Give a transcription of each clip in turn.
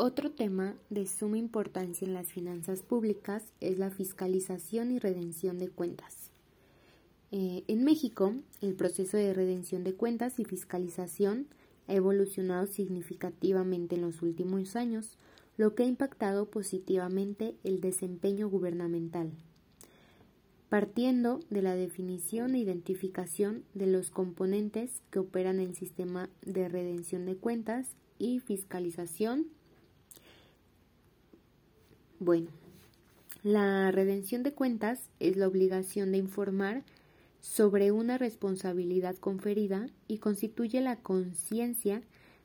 Otro tema de suma importancia en las finanzas públicas es la fiscalización y redención de cuentas. Eh, en México, el proceso de redención de cuentas y fiscalización ha evolucionado significativamente en los últimos años, lo que ha impactado positivamente el desempeño gubernamental. Partiendo de la definición e identificación de los componentes que operan el sistema de redención de cuentas y fiscalización, bueno, la redención de cuentas es la obligación de informar sobre una responsabilidad conferida y constituye la conciencia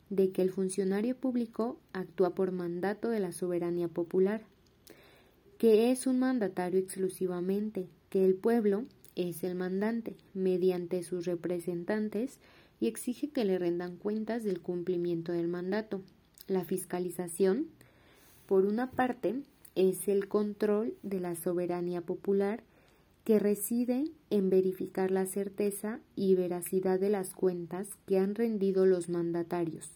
de que el funcionario público actúa por mandato de la soberanía popular, que es un mandatario exclusivamente, que el pueblo es el mandante mediante sus representantes y exige que le rendan cuentas del cumplimiento del mandato. La fiscalización, por una parte, es el control de la soberanía popular que reside en verificar la certeza y veracidad de las cuentas que han rendido los mandatarios.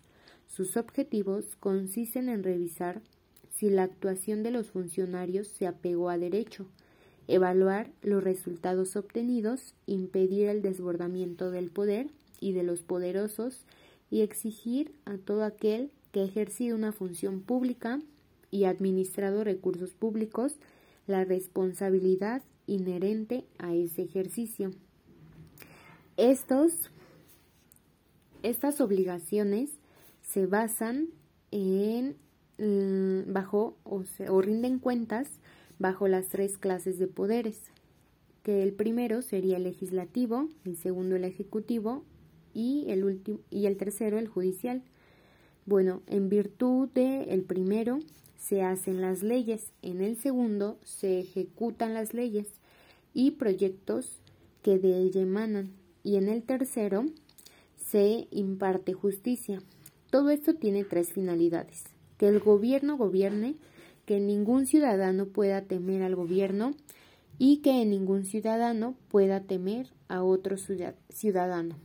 Sus objetivos consisten en revisar si la actuación de los funcionarios se apegó a derecho, evaluar los resultados obtenidos, impedir el desbordamiento del poder y de los poderosos y exigir a todo aquel que ha ejercido una función pública y administrado recursos públicos la responsabilidad inherente a ese ejercicio. Estos, estas obligaciones se basan en mm, bajo o, o rinden cuentas bajo las tres clases de poderes, que el primero sería el legislativo, el segundo el ejecutivo y el último y el tercero el judicial. Bueno, en virtud de el primero se hacen las leyes, en el segundo se ejecutan las leyes y proyectos que de ella emanan y en el tercero se imparte justicia. Todo esto tiene tres finalidades. Que el gobierno gobierne, que ningún ciudadano pueda temer al gobierno y que ningún ciudadano pueda temer a otro ciudadano.